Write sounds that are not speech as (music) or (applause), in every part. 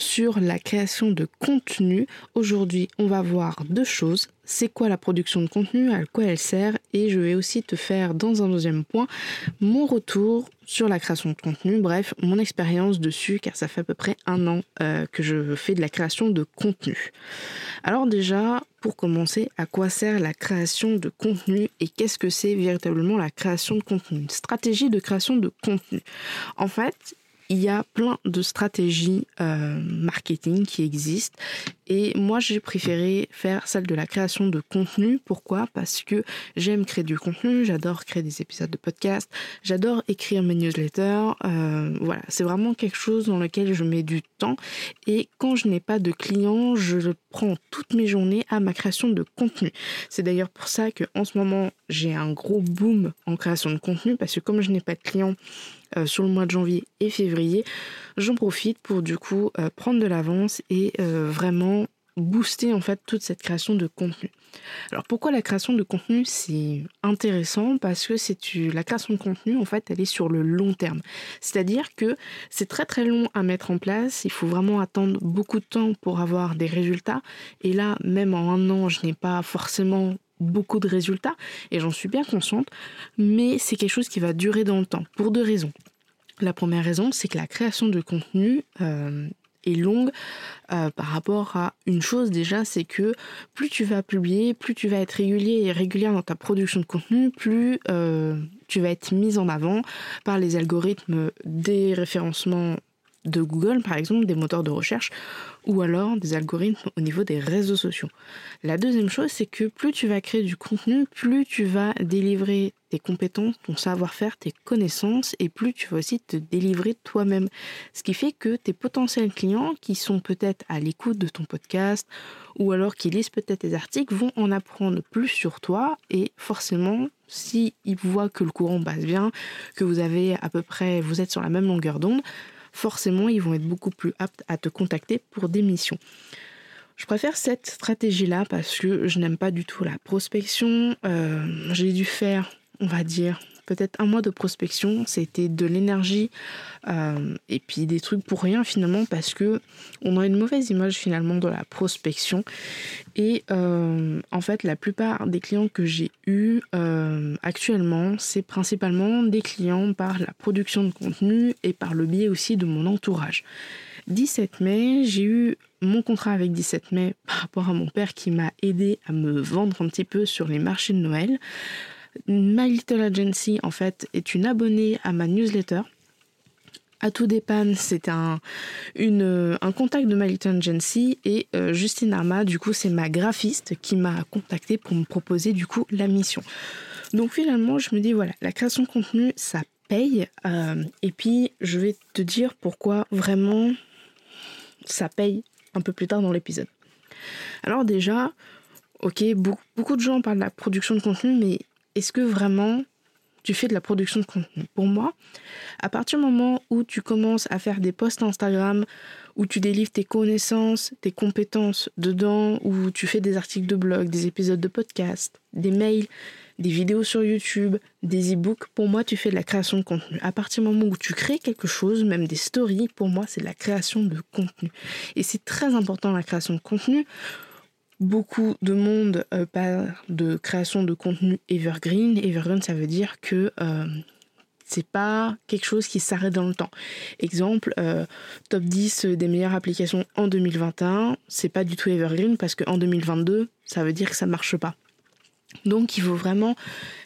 sur la création de contenu. Aujourd'hui, on va voir deux choses. C'est quoi la production de contenu, à quoi elle sert et je vais aussi te faire dans un deuxième point mon retour sur la création de contenu, bref, mon expérience dessus car ça fait à peu près un an euh, que je fais de la création de contenu. Alors déjà, pour commencer, à quoi sert la création de contenu et qu'est-ce que c'est véritablement la création de contenu? Stratégie de création de contenu. En fait, il y a plein de stratégies euh, marketing qui existent et moi j'ai préféré faire celle de la création de contenu. Pourquoi? Parce que j'aime créer du contenu, j'adore créer des épisodes de podcast, j'adore écrire mes newsletters. Euh, voilà, c'est vraiment quelque chose dans lequel je mets du temps et quand je n'ai pas de clients, je prends toutes mes journées à ma création de contenu. C'est d'ailleurs pour ça que en ce moment j'ai un gros boom en création de contenu parce que comme je n'ai pas de clients euh, sur le mois de janvier et février, j'en profite pour du coup euh, prendre de l'avance et euh, vraiment booster en fait toute cette création de contenu. Alors pourquoi la création de contenu c'est intéressant? Parce que c'est la création de contenu en fait elle est sur le long terme. C'est-à-dire que c'est très très long à mettre en place, il faut vraiment attendre beaucoup de temps pour avoir des résultats et là même en un an je n'ai pas forcément beaucoup de résultats et j'en suis bien consciente, mais c'est quelque chose qui va durer dans le temps pour deux raisons. La première raison, c'est que la création de contenu euh, est longue euh, par rapport à une chose déjà, c'est que plus tu vas publier, plus tu vas être régulier et régulière dans ta production de contenu, plus euh, tu vas être mise en avant par les algorithmes des référencements de Google, par exemple, des moteurs de recherche, ou alors des algorithmes au niveau des réseaux sociaux. La deuxième chose, c'est que plus tu vas créer du contenu, plus tu vas délivrer tes compétences, ton savoir-faire, tes connaissances, et plus tu vas aussi te délivrer toi-même. Ce qui fait que tes potentiels clients, qui sont peut-être à l'écoute de ton podcast, ou alors qui lisent peut-être tes articles, vont en apprendre plus sur toi, et forcément, si ils voient que le courant passe bien, que vous avez à peu près, vous êtes sur la même longueur d'onde, forcément, ils vont être beaucoup plus aptes à te contacter pour des missions. Je préfère cette stratégie-là parce que je n'aime pas du tout la prospection. Euh, j'ai dû faire, on va dire, peut-être un mois de prospection, c'était de l'énergie euh, et puis des trucs pour rien finalement parce que on a une mauvaise image finalement de la prospection et euh, en fait la plupart des clients que j'ai eu euh, actuellement c'est principalement des clients par la production de contenu et par le biais aussi de mon entourage. 17 mai, j'ai eu mon contrat avec 17 mai par rapport à mon père qui m'a aidé à me vendre un petit peu sur les marchés de Noël. My Little Agency, en fait, est une abonnée à ma newsletter. À tout dépanne, c'est un, un contact de My Little Agency et euh, Justine Arma, du coup, c'est ma graphiste qui m'a contacté pour me proposer, du coup, la mission. Donc finalement, je me dis, voilà, la création de contenu, ça paye. Euh, et puis, je vais te dire pourquoi vraiment ça paye un peu plus tard dans l'épisode. Alors déjà, ok, beaucoup de gens parlent de la production de contenu, mais est-ce que vraiment tu fais de la production de contenu? Pour moi, à partir du moment où tu commences à faire des posts Instagram, où tu délivres tes connaissances, tes compétences dedans, où tu fais des articles de blog, des épisodes de podcast, des mails, des vidéos sur YouTube, des e-books, pour moi, tu fais de la création de contenu. À partir du moment où tu crées quelque chose, même des stories, pour moi, c'est de la création de contenu. Et c'est très important la création de contenu beaucoup de monde euh, parle de création de contenu evergreen. Evergreen, ça veut dire que euh, c'est pas quelque chose qui s'arrête dans le temps. Exemple, euh, top 10 des meilleures applications en 2021, c'est pas du tout evergreen parce qu'en 2022, ça veut dire que ça marche pas. Donc il faut vraiment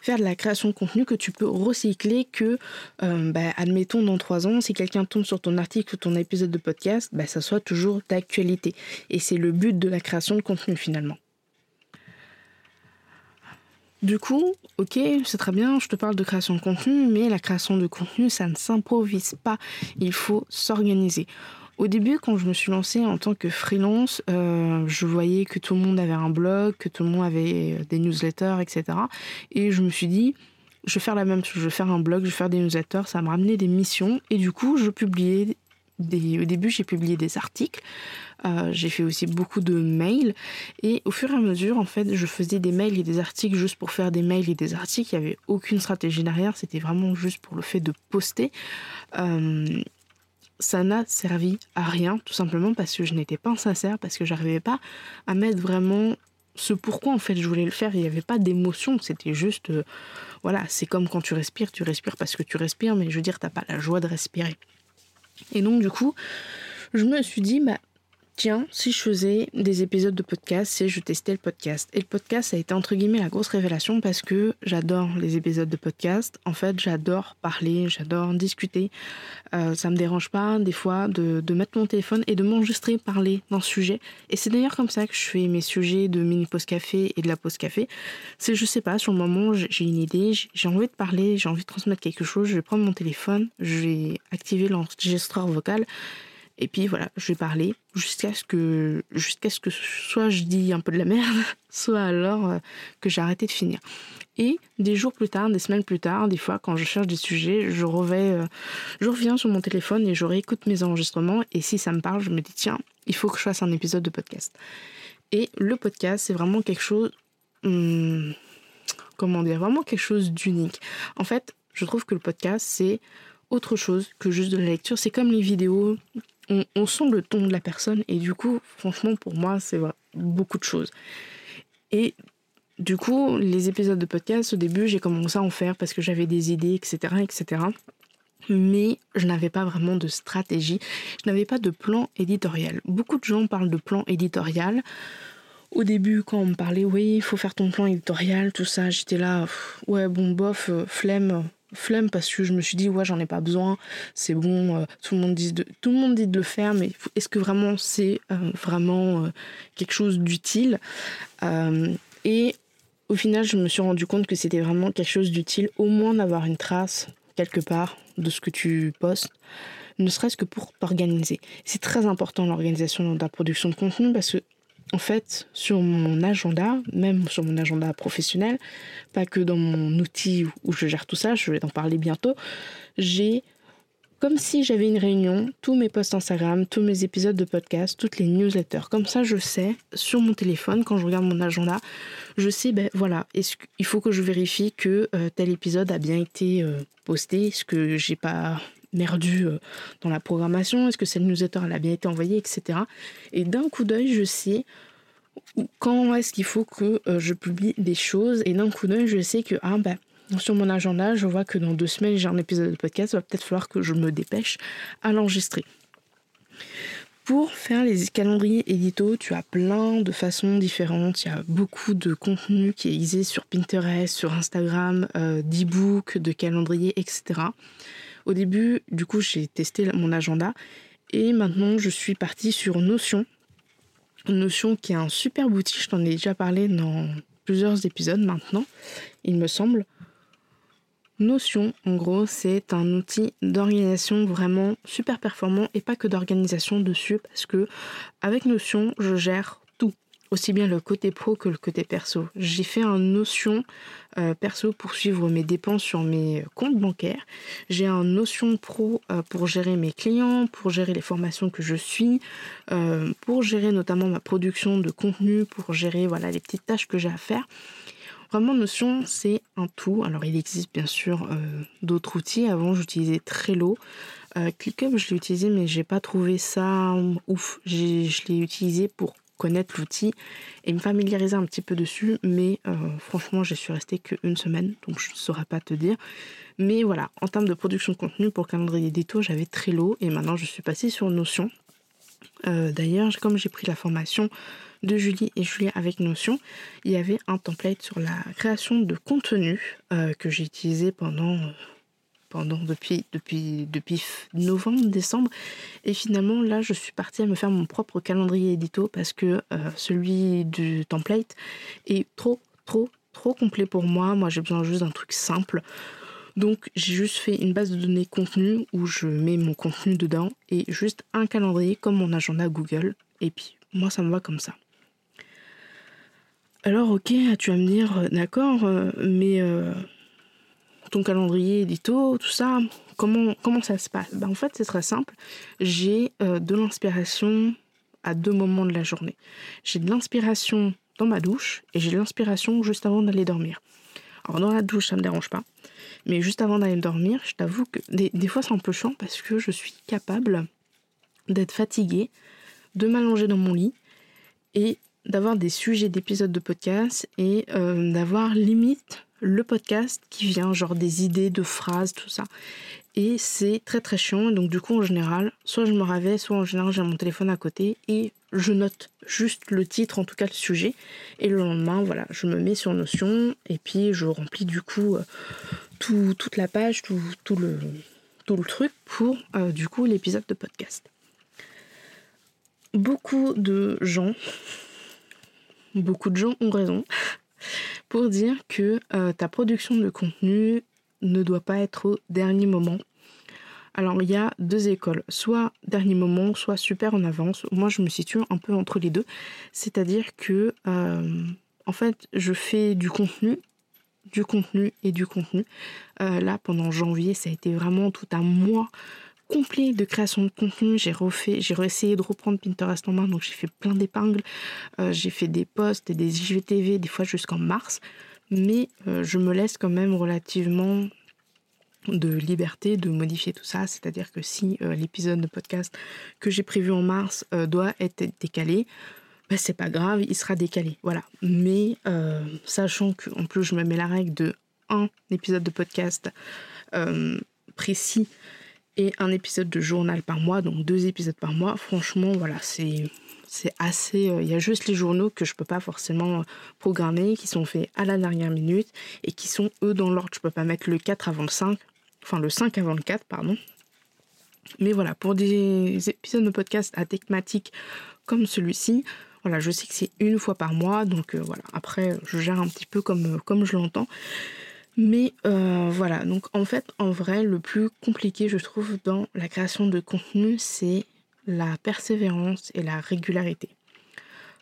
faire de la création de contenu que tu peux recycler, que, euh, bah, admettons, dans trois ans, si quelqu'un tombe sur ton article ou ton épisode de podcast, bah, ça soit toujours d'actualité. Et c'est le but de la création de contenu finalement. Du coup, ok, c'est très bien, je te parle de création de contenu, mais la création de contenu, ça ne s'improvise pas. Il faut s'organiser. Au début, quand je me suis lancée en tant que freelance, euh, je voyais que tout le monde avait un blog, que tout le monde avait des newsletters, etc. Et je me suis dit, je vais faire la même chose, je vais faire un blog, je vais faire des newsletters, ça m'a ramené des missions. Et du coup, je publiais des... Au début, j'ai publié des articles. Euh, j'ai fait aussi beaucoup de mails. Et au fur et à mesure, en fait, je faisais des mails et des articles juste pour faire des mails et des articles. Il n'y avait aucune stratégie derrière. C'était vraiment juste pour le fait de poster. Euh, ça n'a servi à rien, tout simplement parce que je n'étais pas sincère, parce que j'arrivais pas à mettre vraiment ce pourquoi en fait je voulais le faire. Il n'y avait pas d'émotion, c'était juste, euh, voilà, c'est comme quand tu respires, tu respires parce que tu respires, mais je veux dire, t'as pas la joie de respirer. Et donc du coup, je me suis dit, bah tiens, si je faisais des épisodes de podcast, si je testais le podcast. Et le podcast, ça a été entre guillemets la grosse révélation parce que j'adore les épisodes de podcast. En fait, j'adore parler, j'adore discuter. Euh, ça me dérange pas des fois de, de mettre mon téléphone et de m'enregistrer parler d'un sujet. Et c'est d'ailleurs comme ça que je fais mes sujets de mini post café et de la pause café. C'est, je sais pas, sur le moment, j'ai une idée, j'ai envie de parler, j'ai envie de transmettre quelque chose, je vais prendre mon téléphone, je vais activer l'enregistreur vocal et puis voilà, je vais parler jusqu'à ce que jusqu'à ce que soit je dis un peu de la merde, (laughs) soit alors euh, que j'ai arrêté de finir. Et des jours plus tard, des semaines plus tard, des fois quand je cherche des sujets, je euh, je reviens sur mon téléphone et je réécoute mes enregistrements et si ça me parle, je me dis tiens, il faut que je fasse un épisode de podcast. Et le podcast, c'est vraiment quelque chose, hum, comment dire, vraiment quelque chose d'unique. En fait, je trouve que le podcast, c'est autre chose que juste de la lecture. C'est comme les vidéos on, sent le ton de la personne et du coup, franchement, pour moi, c'est beaucoup de choses. Et du coup, les épisodes de podcast, au début, j'ai commencé à en faire parce que j'avais des idées, etc., etc. Mais je n'avais pas vraiment de stratégie, je n'avais pas de plan éditorial. Beaucoup de gens parlent de plan éditorial. Au début, quand on me parlait, oui, il faut faire ton plan éditorial, tout ça, j'étais là, ouais, bon, bof, euh, flemme, flemme parce que je me suis dit ouais j'en ai pas besoin c'est bon euh, tout le monde dit de tout le monde dit de le faire mais est-ce que vraiment c'est euh, vraiment euh, quelque chose d'utile? Et au final je me suis rendu compte que c'était vraiment quelque chose d'utile au moins d'avoir une trace quelque part de ce que tu postes ne serait-ce que pour t'organiser. C'est très important l'organisation dans ta production de contenu parce que en fait, sur mon agenda, même sur mon agenda professionnel, pas que dans mon outil où je gère tout ça, je vais en parler bientôt, j'ai comme si j'avais une réunion, tous mes posts Instagram, tous mes épisodes de podcast, toutes les newsletters. Comme ça, je sais sur mon téléphone, quand je regarde mon agenda, je sais, ben voilà, est-ce il faut que je vérifie que euh, tel épisode a bien été euh, posté, est-ce que j'ai pas merdu euh, dans la programmation Est-ce que cette newsletter elle a bien été envoyée, etc. Et d'un coup d'œil, je sais quand est-ce qu'il faut que euh, je publie des choses. Et d'un coup d'œil, je sais que ah, bah, sur mon agenda, je vois que dans deux semaines, j'ai un épisode de podcast. Il va peut-être falloir que je me dépêche à l'enregistrer. Pour faire les calendriers édito, tu as plein de façons différentes. Il y a beaucoup de contenu qui est existé sur Pinterest, sur Instagram, euh, d'e-books, de calendriers, etc. Au début, du coup, j'ai testé mon agenda et maintenant je suis partie sur Notion. Notion qui est un super outil, je t'en ai déjà parlé dans plusieurs épisodes maintenant, il me semble. Notion, en gros, c'est un outil d'organisation vraiment super performant et pas que d'organisation dessus parce que avec Notion, je gère aussi bien le côté pro que le côté perso. J'ai fait un Notion euh, perso pour suivre mes dépenses sur mes comptes bancaires. J'ai un Notion pro euh, pour gérer mes clients, pour gérer les formations que je suis, euh, pour gérer notamment ma production de contenu, pour gérer voilà les petites tâches que j'ai à faire. Vraiment, Notion, c'est un tout. Alors, il existe bien sûr d'autres outils. Avant, j'utilisais Trello. ClickUp, je l'ai utilisé, mais j'ai pas trouvé ça ouf. Je l'ai utilisé pour connaître l'outil et me familiariser un petit peu dessus. Mais euh, franchement, je suis restée qu'une semaine, donc je ne saurais pas te dire. Mais voilà, en termes de production de contenu pour le calendrier d'édito, j'avais Trello et maintenant je suis passée sur Notion. Euh, d'ailleurs, comme j'ai pris la formation de Julie et Julie avec Notion, il y avait un template sur la création de contenu euh, que j'ai utilisé pendant depuis, depuis, depuis novembre, décembre. Et finalement, là, je suis partie à me faire mon propre calendrier édito parce que euh, celui du template est trop, trop, trop complet pour moi. Moi, j'ai besoin juste d'un truc simple. Donc j'ai juste fait une base de données contenu où je mets mon contenu dedans et juste un calendrier comme mon agenda Google. Et puis moi ça me va comme ça. Alors ok, tu vas me dire, d'accord, euh, mais euh, ton calendrier édito, tout ça, comment, comment ça se passe? Ben, En fait c'est très simple. J'ai de l'inspiration à deux moments de la journée. J'ai de l'inspiration dans ma douche et j'ai de l'inspiration juste avant d'aller dormir. Alors dans la douche ça me dérange pas. Mais juste avant d'aller dormir, je t'avoue que des, des fois c'est un peu chiant parce que je suis capable d'être fatiguée, de m'allonger dans mon lit et d'avoir des sujets d'épisodes de podcast et euh, d'avoir limite le podcast qui vient, genre des idées de phrases, tout ça. Et c'est très très chiant. Donc du coup en général, soit je me réveille, soit en général j'ai mon téléphone à côté et je note juste le titre, en tout cas le sujet. Et le lendemain, voilà, je me mets sur Notion et puis je remplis du coup euh, tout, toute la page, tout, tout, le, tout le truc pour euh, du coup l'épisode de podcast. Beaucoup de gens beaucoup de gens ont raison pour dire que euh, ta production de contenu ne doit pas être au dernier moment. Alors il y a deux écoles, soit dernier moment, soit super en avance. Moi je me situe un peu entre les deux. C'est-à-dire que euh, en fait je fais du contenu, du contenu et du contenu. Euh, là pendant janvier ça a été vraiment tout un mois complet de création de contenu. J'ai refait, j'ai essayé de reprendre Pinterest en main, donc j'ai fait plein d'épingles. Euh, j'ai fait des posts et des IGTV, des fois jusqu'en mars. Mais euh, je me laisse quand même relativement de liberté de modifier tout ça. C'est-à-dire que si euh, l'épisode de podcast que j'ai prévu en mars doit être décalé, ben c'est pas grave, il sera décalé. Voilà. Mais sachant qu'en plus je me mets la règle de un épisode de podcast précis et un épisode de journal par mois, donc deux épisodes par mois. Franchement, voilà, c'est c'est assez. Euh, il y a juste les journaux que je peux pas forcément euh, programmer, qui sont faits à la dernière minute et qui sont eux dans l'ordre. Je peux pas mettre le 4 avant le 5, enfin le 5 avant le 4, pardon. Mais voilà, pour des épisodes de podcast à thématique comme celui-ci, voilà, je sais que c'est une fois par mois, donc euh, voilà. Après, je gère un petit peu comme, comme je l'entends. Mais euh, voilà, donc en fait, en vrai, le plus compliqué, je trouve, dans la création de contenu, c'est la persévérance et la régularité.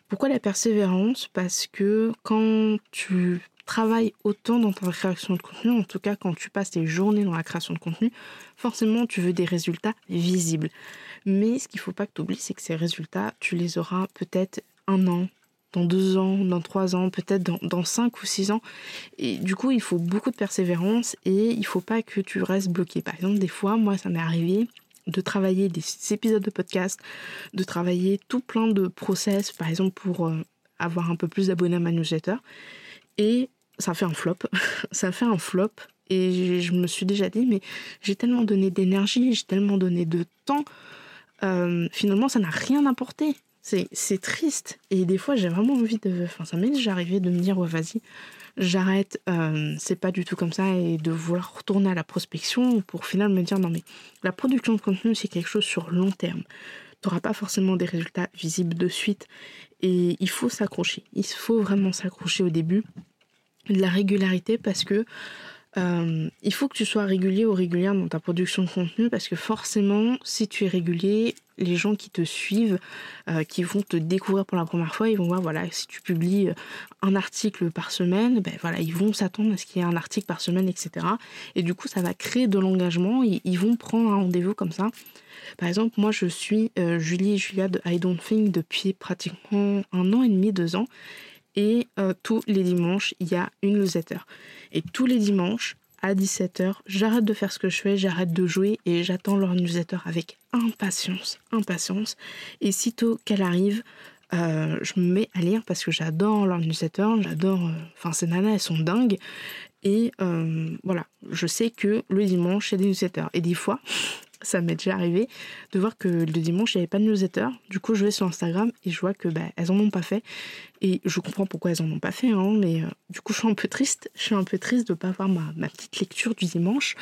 Pourquoi la persévérance? Parce que quand tu travailles autant dans ta création de contenu, en tout cas quand tu passes tes journées dans la création de contenu, forcément tu veux des résultats visibles. Mais ce qu'il ne faut pas que tu oublies, c'est que ces résultats, tu les auras peut-être un an, dans deux ans, dans trois ans, peut-être dans, cinq ou six ans. Et du coup, il faut beaucoup de persévérance et il faut pas que tu restes bloqué. Par exemple, des fois, moi, ça m'est arrivé de travailler des épisodes de podcast, de travailler tout plein de process, par exemple, pour euh, avoir un peu plus d'abonnés à ma newsletter. Et ça fait un flop. (laughs) ça fait un flop. Et je me suis déjà dit, mais j'ai tellement donné d'énergie, j'ai tellement donné de temps. Euh, finalement, ça n'a rien apporté. C'est triste. Et des fois, j'ai vraiment envie de. Enfin, ça m'est déjà arrivé de me dire, ouais, vas-y, j'arrête, euh, c'est pas du tout comme ça, et de vouloir retourner à la prospection pour finalement me dire, non, mais la production de contenu, c'est quelque chose sur long terme. Tu n'auras pas forcément des résultats visibles de suite. Et il faut s'accrocher. Il faut vraiment s'accrocher au début. De la régularité parce que euh, il faut que tu sois régulier ou régulière dans ta production de contenu parce que forcément, si tu es régulier, les gens qui te suivent, euh, qui vont te découvrir pour la première fois, ils vont voir, voilà, si tu publies euh, un article par semaine, ben voilà, ils vont s'attendre à ce qu'il y ait un article par semaine, etc. Et du coup, ça va créer de l'engagement. Ils, ils vont prendre un rendez-vous comme ça. Par exemple, moi, je suis Julie et Julia de I Don't Think depuis pratiquement un an et demi, deux ans. Et tous les dimanches, il y a une newsletter. Et tous les dimanches, à 17h, j'arrête de faire ce que je fais, j'arrête de jouer et j'attends leur newsletter avec impatience, impatience. Et sitôt qu'elle arrive, euh, je me mets à lire parce que j'adore leur newsletter, j'adore... Euh, enfin, ces nanas, elles sont dingues. Et euh, voilà, je sais que le dimanche, a des newsletters. Et des fois, ça m'est déjà arrivé de voir que le dimanche, il n'y avait pas de newsletter. Du coup, je vais sur Instagram et je vois que bah, elles en ont pas fait. Et je comprends pourquoi elles en ont pas fait, hein, mais euh, du coup, je suis un peu triste. Je suis un peu triste de ne pas avoir ma, petite lecture du dimanche.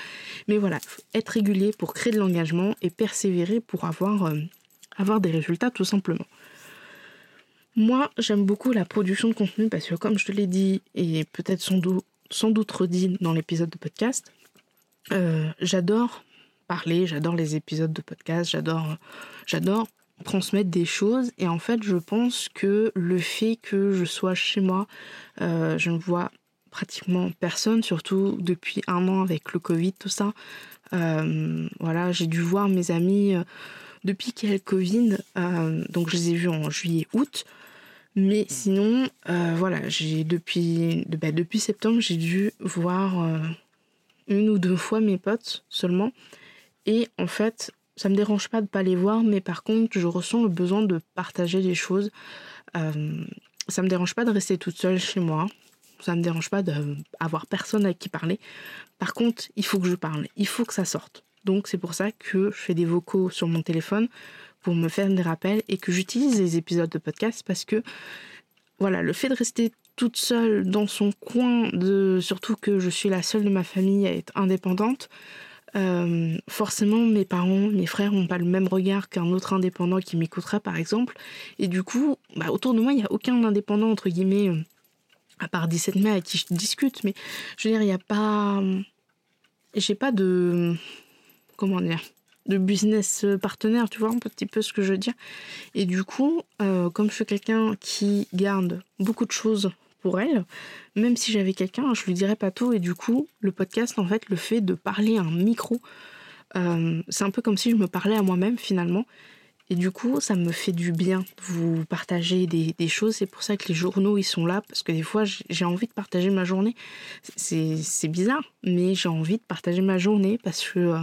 Mais voilà, être régulier pour créer de l'engagement et persévérer pour avoir, euh, avoir des résultats tout simplement. Moi, j'aime beaucoup la production de contenu parce que, comme je te l'ai dit, et peut-être sans doute, sans doute redit dans l'épisode de podcast, j'adore parler, j'adore les épisodes de podcast, j'adore, j'adore transmettre des choses. Et en fait, je pense que le fait que je sois chez moi, je ne vois pratiquement personne, surtout depuis un an avec le Covid, tout ça. voilà, j'ai dû voir mes amis depuis qu'il y a le Covid. donc, je les ai vus en juillet, août. Mais sinon, voilà, j'ai depuis, bah, depuis septembre, j'ai dû voir une ou deux fois mes potes seulement. Et en fait, ça me dérange pas de pas les voir, mais par contre, je ressens le besoin de partager des choses. Euh, ça me dérange pas de rester toute seule chez moi. Ça me dérange pas d'avoir personne avec qui parler. Par contre, il faut que je parle. Il faut que ça sorte. Donc, c'est pour ça que je fais des vocaux sur mon téléphone pour me faire des rappels et que j'utilise les épisodes de podcast parce que, voilà, le fait de rester toute seule dans son coin, de, surtout que je suis la seule de ma famille à être indépendante, euh, forcément, mes parents, mes frères n'ont pas le même regard qu'un autre indépendant qui m'écouterait, par exemple. Et du coup, bah, autour de moi, il n'y a aucun indépendant, entre guillemets, euh, à part 17 mai avec qui je discute. Mais je veux dire, il n'y a pas. J'ai pas de. Comment dire de business partenaire, tu vois un petit peu ce que je veux dire. Et du coup, euh, comme je suis quelqu'un qui garde beaucoup de choses pour elle. Même si j'avais quelqu'un, je lui dirais pas tout. Et du coup, le podcast, en fait, le fait de parler à un micro, euh, c'est un peu comme si je me parlais à moi-même finalement. Et du coup, ça me fait du bien vous partager des, choses. C'est pour ça que les journaux, ils sont là. Parce que des fois, j'ai envie de partager ma journée. C'est bizarre, mais j'ai envie de partager ma journée parce que, euh,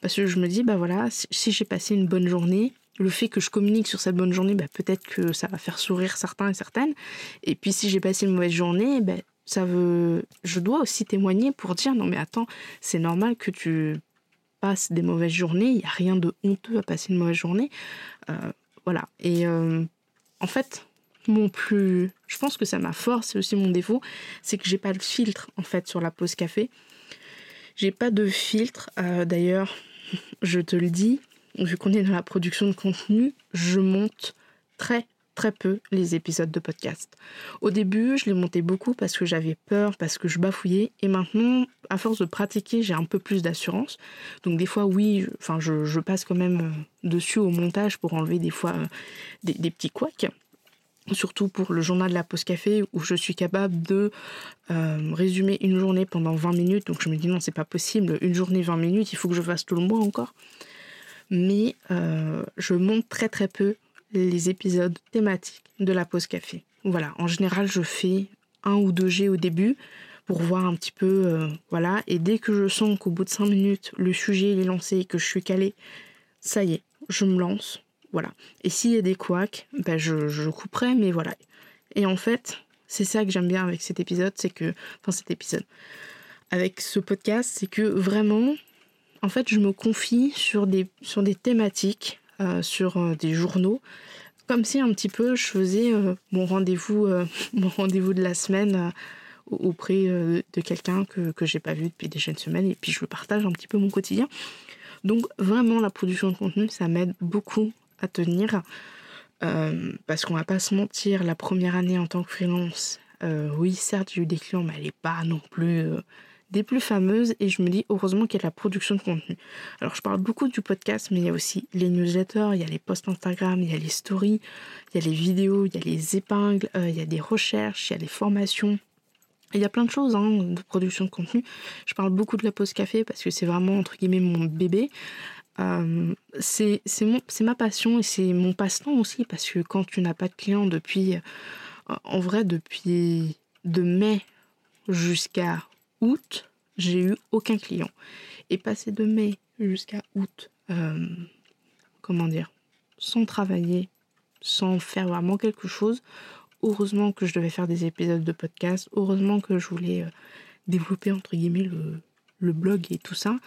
parce que je me dis, bah voilà, si j'ai passé une bonne journée, le fait que je communique sur cette bonne journée, bah, peut-être que ça va faire sourire certains et certaines. Et puis si j'ai passé une mauvaise journée, bah, ça veut, je dois aussi témoigner pour dire non mais attends, c'est normal que tu passes des mauvaises journées. Il n'y a rien de honteux à passer une mauvaise journée. Euh, voilà. Et euh, en fait, mon plus, je pense que ça ma force, c'est aussi mon défaut, c'est que j'ai pas de filtre en fait sur la pause café. J'ai pas de filtre. Euh, d'ailleurs, (laughs) je te le dis, vu qu'on est dans la production de contenu, je monte très très peu les épisodes de podcast. Au début, je les montais beaucoup parce que j'avais peur, parce que je bafouillais, et maintenant, à force de pratiquer, j'ai un peu plus d'assurance. Donc des fois, oui, je, passe quand même euh, dessus au montage pour enlever des fois euh, des, petits couacs. Surtout pour le journal de la pause café où je suis capable de euh, résumer une journée pendant 20 minutes. Donc je me dis non, c'est pas possible. Une journée 20 minutes, il faut que je fasse tout le mois encore mais euh, je monte très très peu les épisodes thématiques de la pause café. Voilà, en général, je fais un ou deux G au début pour voir un petit peu, euh, voilà, et dès que je sens qu'au bout de cinq minutes, le sujet est lancé et que je suis calé, ça y est, je me lance, voilà. Et s'il y a des couacs, ben je, je couperai, mais voilà. Et en fait, c'est ça que j'aime bien avec cet épisode, c'est que, enfin cet épisode, avec ce podcast, c'est que vraiment, en fait, je me confie sur des, sur des thématiques, euh, sur euh, des journaux, comme si un petit peu je faisais euh, mon rendez-vous (laughs) de la semaine auprès de quelqu'un que, que j'ai pas vu depuis déjà une semaine et puis je partage un petit peu mon quotidien. Donc vraiment la production de contenu, ça m'aide beaucoup à tenir parce qu'on va pas se mentir, la première année en tant que freelance, oui certes j'ai eu des clients mais elle est pas non plus des plus fameuses et je me dis heureusement qu'il y a la production de contenu. Alors je parle beaucoup du podcast mais il y a aussi les newsletters, il y a les posts Instagram, il y a les stories, il y a les vidéos, il y a les épingles, euh, il y a des recherches, il y a les formations. Il y a plein de choses hein, de production de contenu. Je parle beaucoup de la pause café parce que c'est vraiment entre guillemets mon bébé. Euh, c'est ma passion et c'est mon passe-temps aussi parce que quand tu n'as pas de clients depuis, euh, en vrai, depuis de mai jusqu'à août, j'ai eu aucun client. Et passé de mai jusqu'à août, euh, comment dire, sans travailler, sans faire vraiment quelque chose, heureusement que je devais faire des épisodes de podcast, heureusement que je voulais euh, développer entre guillemets le, blog et tout ça,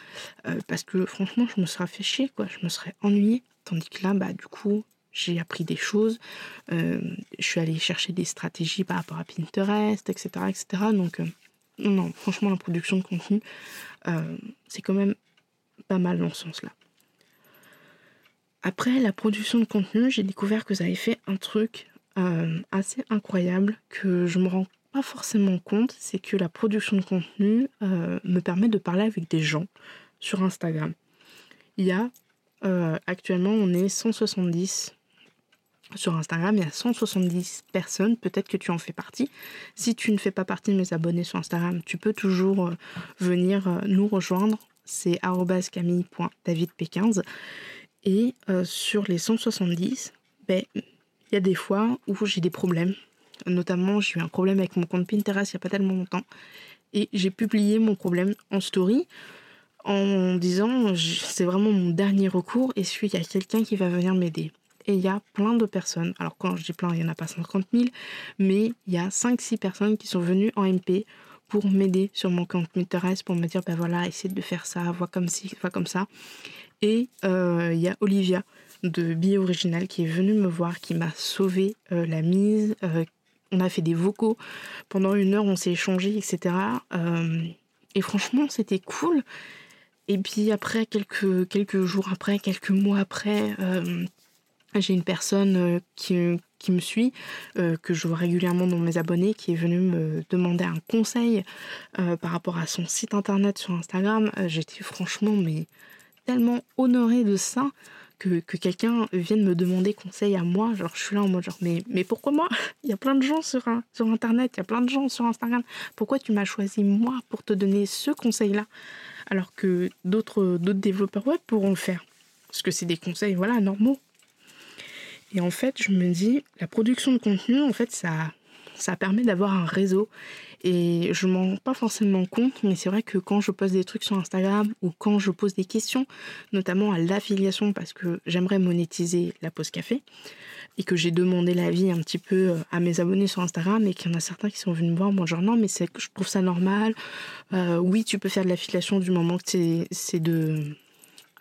euh, parce que franchement je me serais fait chier, quoi, je me serais ennuyée, tandis que là, bah du coup, j'ai appris des choses, je suis allée chercher des stratégies par rapport à Pinterest, etc., etc. Donc non, franchement, la production de contenu, euh, c'est quand même pas mal dans ce sens-là. Après la production de contenu, j'ai découvert que ça avait fait un truc euh, assez incroyable que je me rends pas forcément compte, c'est que la production de contenu euh, me permet de parler avec des gens sur Instagram. Il y a actuellement, on est 170 sur Instagram, il y a 170 personnes, peut-être que tu en fais partie. Si tu ne fais pas partie de mes abonnés sur Instagram, tu peux toujours venir nous rejoindre. C'est camille.davidp15. Et sur les 170, ben, il y a des fois où j'ai des problèmes. Notamment, j'ai eu un problème avec mon compte Pinterest il n'y a pas tellement longtemps. Et j'ai publié mon problème en story en disant c'est vraiment mon dernier recours. et ce qu'il y a quelqu'un qui va venir m'aider? Et il y a plein de personnes. Alors, quand je dis plein, il n'y en a pas 50 000, mais il y a 5-6 personnes qui sont venues en MP pour m'aider sur mon compte Pinterest, pour me dire ben voilà, essaie de faire ça, vois comme ci, vois comme ça. Et euh, il y a Olivia de Billet Original qui est venue me voir, qui m'a sauvé euh, la mise. Euh, on a fait des vocaux pendant une heure, on s'est échangé, etc. et franchement, c'était cool. Et puis après, quelques, quelques jours après, quelques mois après, j'ai une personne qui, qui me suit, que je vois régulièrement dans mes abonnés, qui est venue me demander un conseil par rapport à son site internet sur Instagram. J'étais franchement mais tellement honorée de ça que, quelqu'un vienne me demander conseil à moi. Genre, je suis là en mode genre, mais, mais pourquoi moi? (laughs) Il y a plein de gens sur, sur Internet, il y a plein de gens sur Instagram. Pourquoi tu m'as choisi moi pour te donner ce conseil-là? Alors que d'autres développeurs web pourront le faire Parce que c'est des conseils, voilà, normaux. Et en fait, je me dis, la production de contenu, en fait, ça, ça permet d'avoir un réseau et je m'en rends pas forcément compte, mais c'est vrai que quand je pose des trucs sur Instagram ou quand je pose des questions, notamment à l'affiliation, parce que j'aimerais monétiser la pause café, et que j'ai demandé l'avis un petit peu euh, à mes abonnés sur Instagram, et qu'il y en a certains qui sont venus me voir, moi genre non, mais je trouve ça normal. Euh, oui, tu peux faire de l'affiliation du moment que c'est de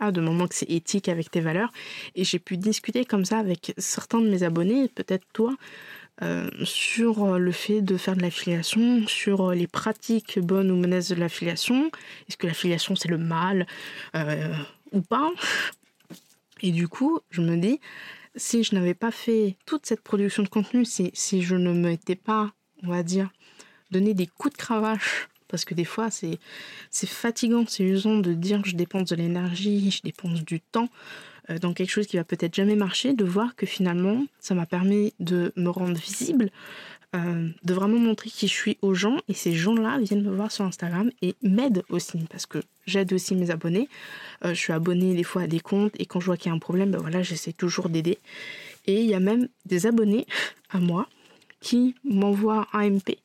ah, de moment que c'est éthique avec tes valeurs. Et j'ai pu discuter comme ça avec certains de mes abonnés, peut-être toi, euh, sur le fait de faire de l'affiliation, sur les pratiques bonnes ou mauvaises de l'affiliation. Est-ce que l'affiliation c'est le mal euh, ou pas? Et du coup, je me dis, si je n'avais pas fait toute cette production de contenu, si, si je ne m'étais pas, on va dire, donné des coups de cravache parce que des fois c'est fatigant, c'est usant de dire je dépense de l'énergie, je dépense du temps euh, dans quelque chose qui va peut-être jamais marcher, de voir que finalement, ça m'a permis de me rendre visible, euh, de vraiment montrer qui je suis aux gens. Et ces gens-là viennent me voir sur Instagram et m'aident aussi, parce que j'aide aussi mes abonnés. Euh, je suis abonnée des fois à des comptes et quand je vois qu'il y a un problème, ben voilà, j'essaie toujours d'aider. Et il y a même des abonnés à moi qui m'envoient un MP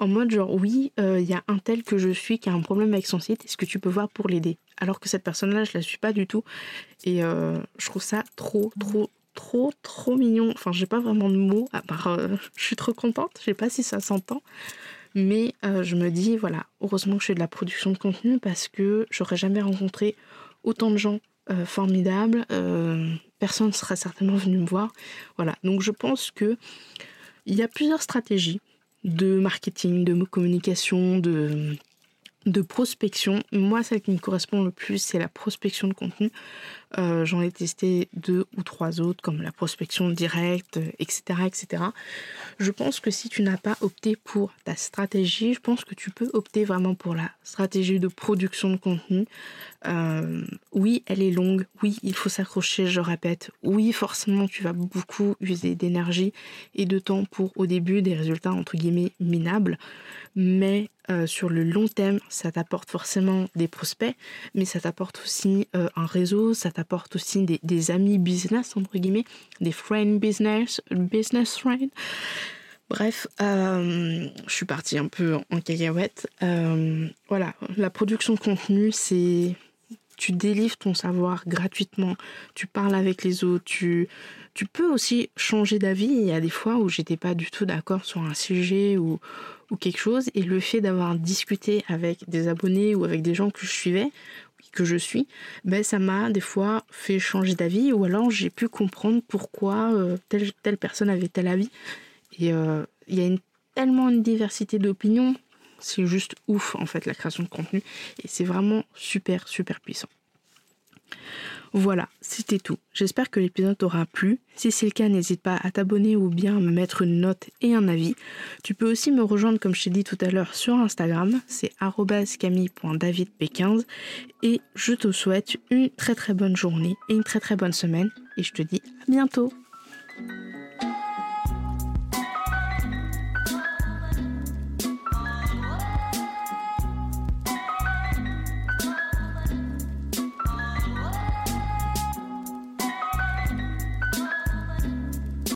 en mode genre oui, il y a un tel que je suis qui a un problème avec son site, est-ce que tu peux voir pour l'aider? Alors que cette personne-là, je la suis pas du tout. Et euh, je trouve ça trop, trop, trop, trop mignon. Enfin, j'ai pas vraiment de mots, à part euh, (laughs) je suis trop contente. Je sais pas si ça s'entend. Mais euh, je me dis, voilà, heureusement que je fais de la production de contenu parce que j'aurais jamais rencontré autant de gens formidables. personne ne serait certainement venu me voir. Voilà, donc je pense que il y a plusieurs stratégies de marketing, de communication, de prospection. Moi, celle qui me correspond le plus, c'est la prospection de contenu. Euh, j'en ai testé deux ou trois autres, comme la prospection directe, etc., etc. Je pense que si tu n'as pas opté pour ta stratégie, je pense que tu peux opter vraiment pour la stratégie de production de contenu. Euh, oui, elle est longue. Oui, il faut s'accrocher, je répète. Oui, forcément, tu vas beaucoup user d'énergie et de temps pour, au début, des résultats, entre guillemets, minables. Mais euh, sur le long terme, ça t'apporte forcément des prospects, mais ça t'apporte aussi un réseau, ça apporte aussi des, amis business, entre guillemets, des friends business, business friends. Bref, euh, je suis partie un peu en cacahuète. Euh, voilà, la production de contenu, c'est tu délivres ton savoir gratuitement, tu parles avec les autres, tu, peux aussi changer d'avis. Il y a des fois où j'étais pas du tout d'accord sur un sujet ou, ou quelque chose, et le fait d'avoir discuté avec des abonnés ou avec des gens que je suivais, que je suis, ben ça m'a des fois fait changer d'avis ou alors j'ai pu comprendre pourquoi euh, telle, telle personne avait tel avis. Et euh, il y a une, tellement une diversité d'opinions, c'est juste ouf en fait la création de contenu et c'est vraiment super super puissant. Voilà, c'était tout. J'espère que l'épisode t'aura plu. Si c'est le cas, n'hésite pas à t'abonner ou bien à me mettre une note et un avis. Tu peux aussi me rejoindre, comme je t'ai dit tout à l'heure, sur Instagram. C'est camille.davidp15. Et je te souhaite une très très bonne journée et une très très bonne semaine. Et je te dis à bientôt.